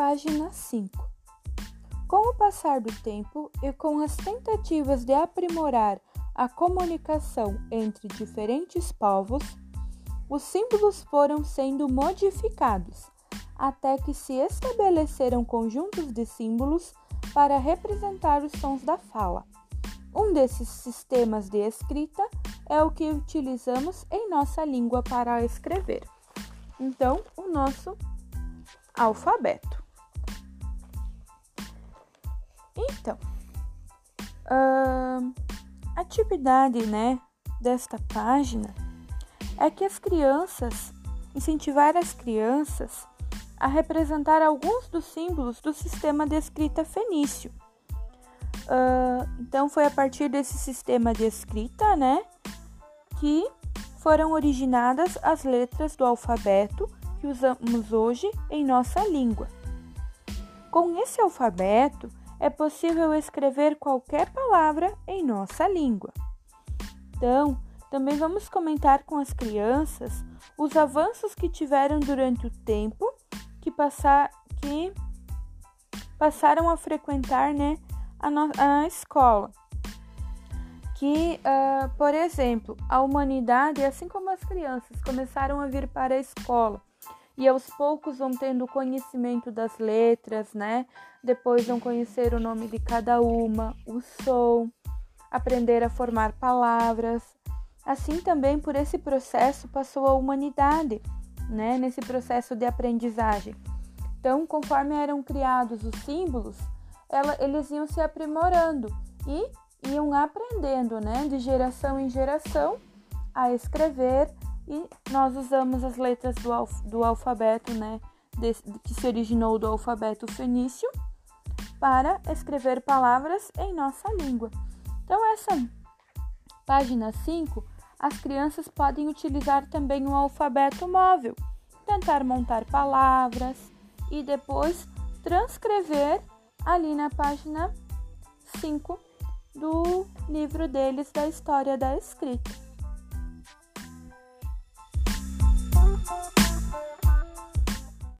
Página 5. Com o passar do tempo e com as tentativas de aprimorar a comunicação entre diferentes povos, os símbolos foram sendo modificados até que se estabeleceram conjuntos de símbolos para representar os sons da fala. Um desses sistemas de escrita é o que utilizamos em nossa língua para escrever. Então, o nosso alfabeto. Então, a atividade né, desta página é que as crianças, incentivar as crianças a representar alguns dos símbolos do sistema de escrita fenício. Uh, então, foi a partir desse sistema de escrita, né, que foram originadas as letras do alfabeto que usamos hoje em nossa língua. Com esse alfabeto, é possível escrever qualquer palavra em nossa língua. Então, também vamos comentar com as crianças os avanços que tiveram durante o tempo que, passar, que passaram a frequentar né, a, no, a escola. Que, uh, por exemplo, a humanidade, assim como as crianças, começaram a vir para a escola e aos poucos vão tendo conhecimento das letras, né? Depois vão conhecer o nome de cada uma, o som, aprender a formar palavras. Assim também por esse processo passou a humanidade, né? Nesse processo de aprendizagem. Então, conforme eram criados os símbolos, ela, eles iam se aprimorando e iam aprendendo, né? De geração em geração a escrever e nós usamos as letras do, alf do alfabeto, né, que se originou do alfabeto fenício, para escrever palavras em nossa língua. Então, essa página 5, as crianças podem utilizar também o alfabeto móvel, tentar montar palavras e depois transcrever ali na página 5 do livro deles da história da escrita.